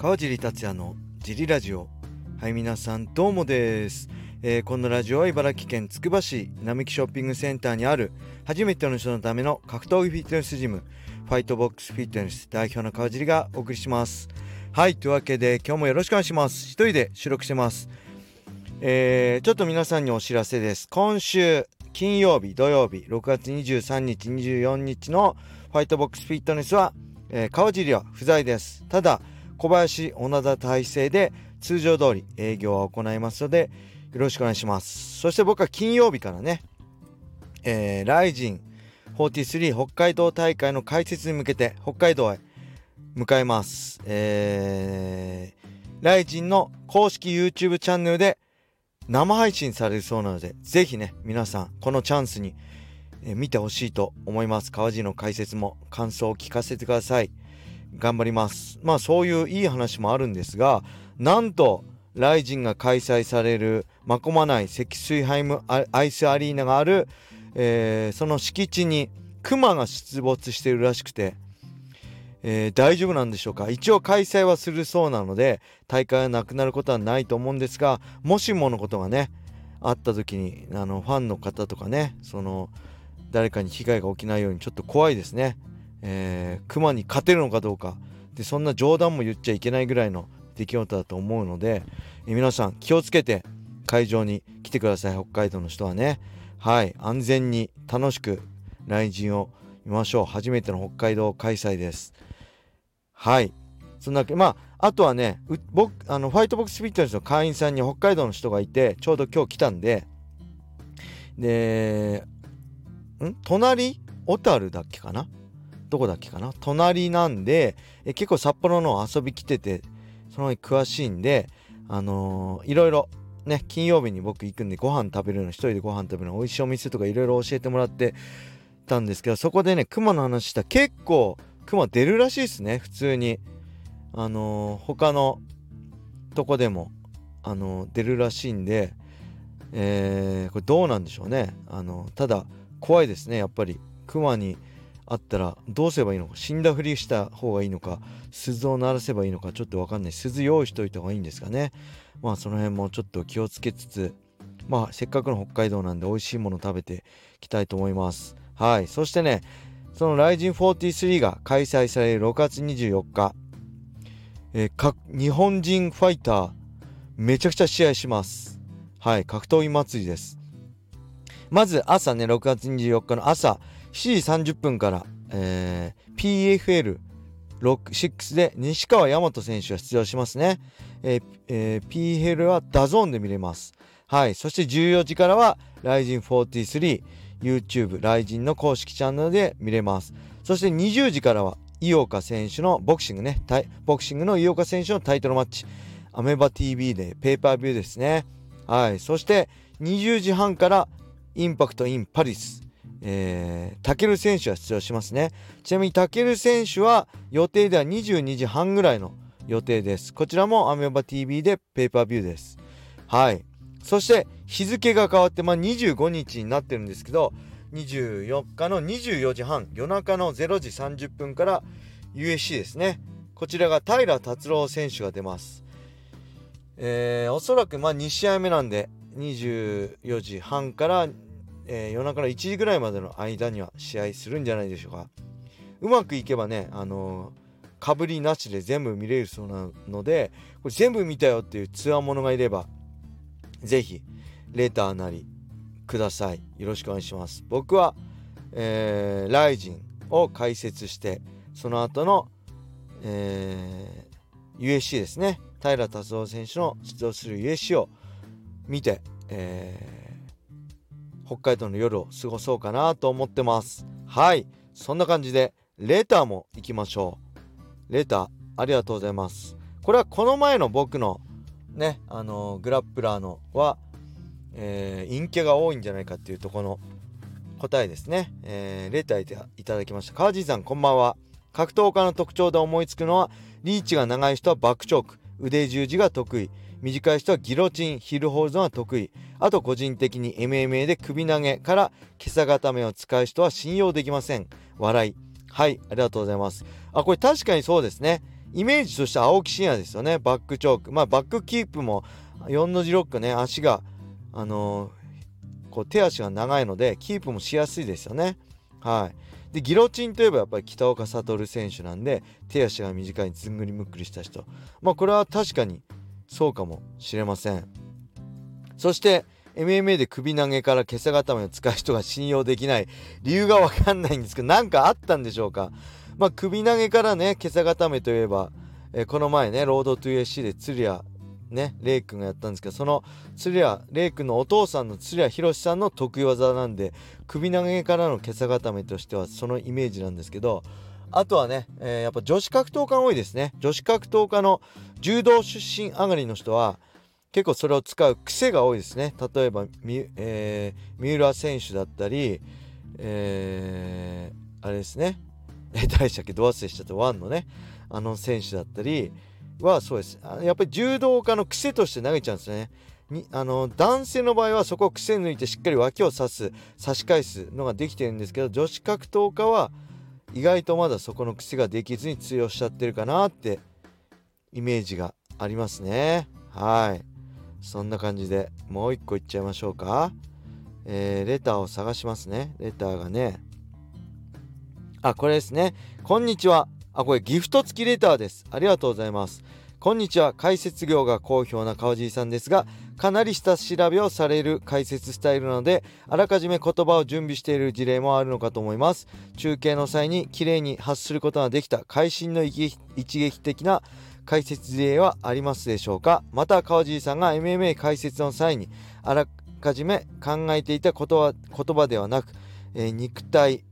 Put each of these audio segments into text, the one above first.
川尻達也のジリラジオ。はい皆さんどうもです、えー、このラジオは茨城県つくば市並木ショッピングセンターにある初めての人のための格闘技フィットネスジムファイトボックスフィットネス代表の川尻がお送りします。はいというわけで今日もよろしくお願いします。一人で収録してます。えー、ちょっと皆さんにお知らせです。今週金曜日土曜日6月23日24日のファイトボックスフィットネスは、えー、川尻は不在です。ただ小林小田体制で通常通り営業は行いますのでよろしくお願いします。そして僕は金曜日からね、えー、ライジン43北海道大会の開設に向けて北海道へ向かいます、えー、ライジンの公式 YouTube チャンネルで生配信されるそうなのでぜひね皆さんこのチャンスに、え、見てほしいと思います。川地の解説も感想を聞かせてください。頑張ります。まあそういういい話もあるんですがなんとライジンが開催される真駒内積水ハイムアイスアリーナがある、えー、その敷地にクマが出没しているらしくて、えー、大丈夫なんでしょうか？一応開催はするそうなので大会がなくなることはないと思うんですがもしものことがねあった時にあのファンの方とかねその誰かに被害が起きないようにちょっと怖いですね。えー、熊に勝てるのかどうか。でそんな冗談も言っちゃいけないぐらいの出来事だと思うので、えー、皆さん気をつけて会場に来てください。北海道の人はね。はい。安全に楽しく来陣を見ましょう。初めての北海道開催です。はい。そんなわけ。まああとはね僕あのファイトボックスフィットネスの会員さんに北海道の人がいてちょうど今日来たんで。でん？隣？小樽だっけかな？どこだっけかな？隣なんでえ結構札幌の遊び来ててその詳しいんであのー、いろいろね金曜日に僕行くんでご飯食べるの一人でご飯食べるの美味しいお店とかいろいろ教えてもらってたんですけどそこでね熊の話した結構熊出るらしいですね普通に。あのー、他のとこでもあのー、出るらしいんでえー、これどうなんでしょうね。あのただ怖いですねやっぱり。熊にあったらどうすればいいのか死んだふりした方がいいのか鈴を鳴らせばいいのかちょっと分かんない。鈴用意しといた方がいいんですかね。まあその辺もちょっと気をつけつつまあせっかくの北海道なんで美味しいもの食べていきたいと思います。はい。そしてねその RIZIN43が開催される6月24日、えー、日本人ファイターめちゃくちゃ試合します。はい。格闘技祭りです。まず朝ね6月24日の朝7時30分から、えー、PFL6 で西川大和選手が出場しますね。えーえー、PFL は DAZN で見れます。はい。そして14時からは RIZIN43、YouTube、RIZIN の公式チャンネルで見れます。そして20時からは井岡選手のボクシングね、ボクシングの井岡選手のタイトルマッチ、アメバ TV でペーパービューですね。はい。そして20時半からインパクトインパリス。えー、タケル選手は出場しますね。ちなみにタケル選手は予定では22時半ぐらいの予定です。こちらもアメーバ TV でペーパービューです。はい。そして日付が変わって、まあ、25日になってるんですけど、24日の24時半、夜中の0時30分から USC ですね。こちらが平達郎選手が出ます。えー、おそらくまあ2試合目なんで、24時半からえー、夜中の1時ぐらいまでの間には試合するんじゃないでしょうか。うまくいけばねあのー、かぶりなしで全部見れるそうなのでこれ全部見たよっていうツアーものがいればぜひレターなりください。よろしくお願いします。僕は、えー、ライジンを解説してその後の、えー、USC ですね。平達夫選手の出場する USC を見て、えー北海道の夜を過ごそうかなと思ってます。はい。そんな感じでレターも行きましょう。レターありがとうございます。これはこの前の僕のねあのグラップラーのは、えー、陰キャが多いんじゃないかっていうとこの答えですね、えー、レターいただきました。川地さんこんばんは。格闘家の特徴で思いつくのはリーチが長い人はバックチョーク。腕十字が得意。短い人はギロチンヒルホールドが得意。あと個人的に MMA で首投げから今朝固めを使う人は信用できません。笑い。はいありがとうございます。あこれ確かにそうですね。イメージとして青木真也ですよね。バックチョーク。まあバックキープも4の字ロックね足があのー、こう手足が長いのでキープもしやすいですよね。はい。でギロチンといえばやっぱり北岡悟選手なんで手足が短いずんぐりむっくりした人。まあこれは確かにそうかもしれません。そして MMA で首投げから今朝固めを使う人が信用できない。理由がわかんないんですけど何かあったんでしょうか。まあ首投げからね今朝固めといえば、えー、この前ねロードトゥ USC で鶴谷ねレイ君がやったんですけどその鶴谷レイ君のお父さんの鶴谷宏さんの得意技なんで首投げからの今朝固めとしてはそのイメージなんですけどあとはね、えー、やっぱ女子格闘家多いですね。女子格闘家の柔道出身上がりの人は結構それを使う癖が多いですね。例えば、えー、三浦選手だったり、えー、あれですね。え誰でしたっけド忘れしちゃった。ワンのね。あの選手だったりはそうです。やっぱり柔道家の癖として投げちゃうんですね。にあの男性の場合はそこを癖抜いてしっかり脇を刺す差し返すのができてるんですけど女子格闘家は意外とまだそこの癖ができずに通用しちゃってるかなってイメージがありますねはいそんな感じでもう一個いっちゃいましょうか。えー、レターを探しますね。レターがね。あ、これですね。こんにちは。あ、これギフト付きレターです。ありがとうございます。こんにちは。解説業が好評な川尻さんですが、かなり下調べをされる解説スタイルなので、あらかじめ言葉を準備している事例もあるのかと思います。中継の際に綺麗に発することができた会心の一撃的な解説例はありますでしょうか？また川尻さんが MMA 解説の際にあらかじめ考えていたことは言葉ではなく、えー、肉体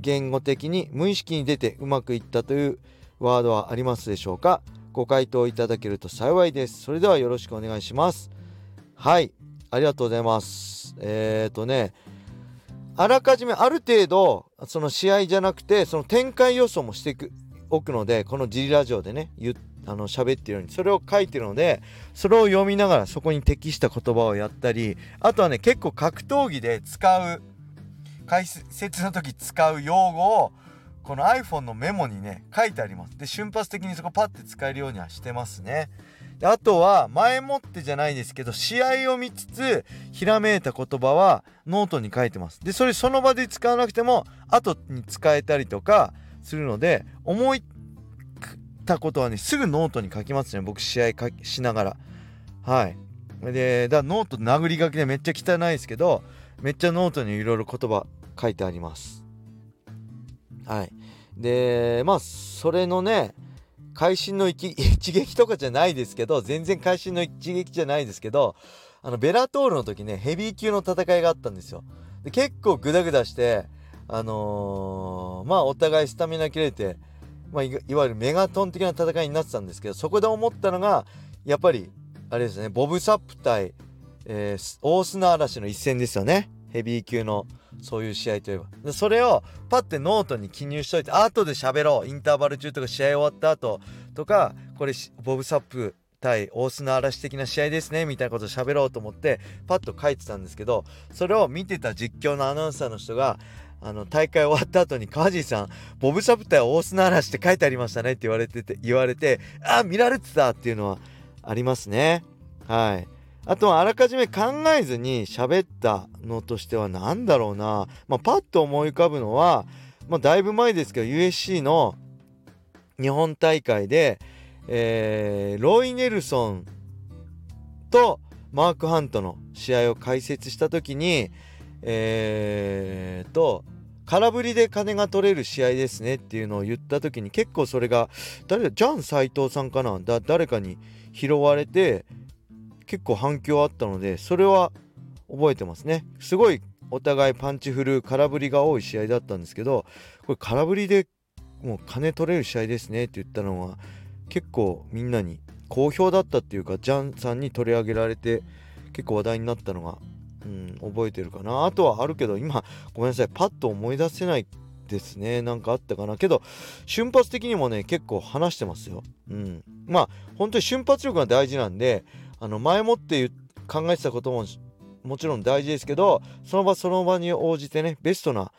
言語的に無意識に出てうまくいったというワードはありますでしょうか？ご回答いただけると幸いです。それではよろしくお願いします。はい。ありがとうございます。えっ、ー、とねあらかじめある程度その試合じゃなくてその展開予想もしておくのでこのジリラジオでね言ってあの喋ってるようにそれを書いてるのでそれを読みながらそこに適した言葉をやったりあとはね結構格闘技で使う解説の時使う用語をこの iPhone のメモにね書いてあります。で瞬発的にそこパッて使えるようにはしてますね。であとは前もってじゃないですけど試合を見つつひらめいた言葉はノートに書いてます。でそれその場で使わなくても後に使えたりとかするので思いたことはねすぐノートに書きますね。僕試合しながら。はい。でだノート殴り書きでめっちゃ汚いですけどめっちゃノートにいろいろ言葉書いてあります。はい。でまあそれのね会心の 一撃とかじゃないですけど全然会心の一撃じゃないですけどあのベラトールの時ねヘビー級の戦いがあったんですよ。で結構グダグダしてあのー、まあお互いスタミナ切れてまあ、いわゆるメガトン的な戦いになってたんですけどそこで思ったのがやっぱりあれですねボブ・サップ対、えー、大砂嵐の一戦ですよね。ヘビー級のそういう試合といえば。それをパッてノートに記入しといて後で喋ろう。インターバル中とか試合終わった後とかこれボブ・サップ対大砂嵐的な試合ですね。みたいなことを喋ろうと思ってパッと書いてたんですけどそれを見てた実況のアナウンサーの人があの大会終わった後に川尻さんボブ・サプター大砂嵐って書いてありましたねって言われてて言われてあ見られてたっていうのはありますね。はい。あとはあらかじめ考えずに喋ったのとしては何だろうな。まあパッと思い浮かぶのはまあだいぶ前ですけど USC の日本大会で、えー、ロイ・ネルソンとマーク・ハントの試合を解説した時にえー、と空振りで金が取れる試合ですねっていうのを言った時に結構それが誰だジャン斎藤さんかな？だ誰かに拾われて結構反響あったのでそれは覚えてますね。すごいお互いパンチ振る空振りが多い試合だったんですけどこれ空振りでもう金取れる試合ですねって言ったのは結構みんなに好評だったっていうかジャンさんに取り上げられて結構話題になったのがうん、覚えてるかな。あとはあるけど今ごめんなさい。パッと思い出せないですね。なんかあったかな。けど瞬発的にもね結構話してますよ。うん。まあ本当に瞬発力が大事なんであの前もって考えてたことももちろん大事ですけどその場その場に応じてねベストな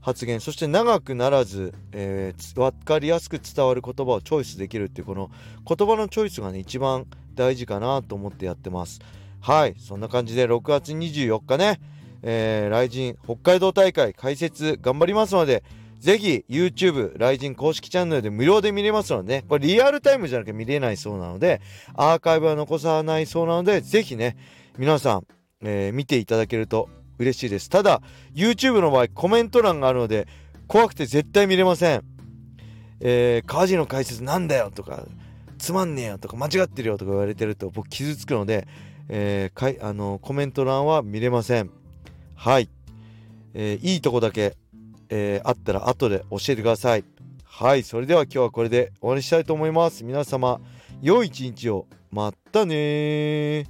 発言そして長くならず、えー、分かりやすく伝わる言葉をチョイスできるっていうこの言葉のチョイスがね一番大事かなと思ってやってますはいそんな感じで6月24日ね、えー、雷神北海道大会解説頑張りますのでぜひ YouTube 雷神公式チャンネルで無料で見れますのでねこれリアルタイムじゃなきゃ見れないそうなのでアーカイブは残さないそうなのでぜひね皆さん、えー、見ていただけると嬉しいです。ただ YouTube の場合コメント欄があるので怖くて絶対見れません。えー、川尻の解説なんだよとかつまんねえよとか間違ってるよとか言われてると僕傷つくので、えー、かいあのコメント欄は見れません。はい、えー、いいとこだけ、えー、あったら後で教えてください。はい。それでは今日はこれで終わりにしたいと思います。皆様良い一日を。またね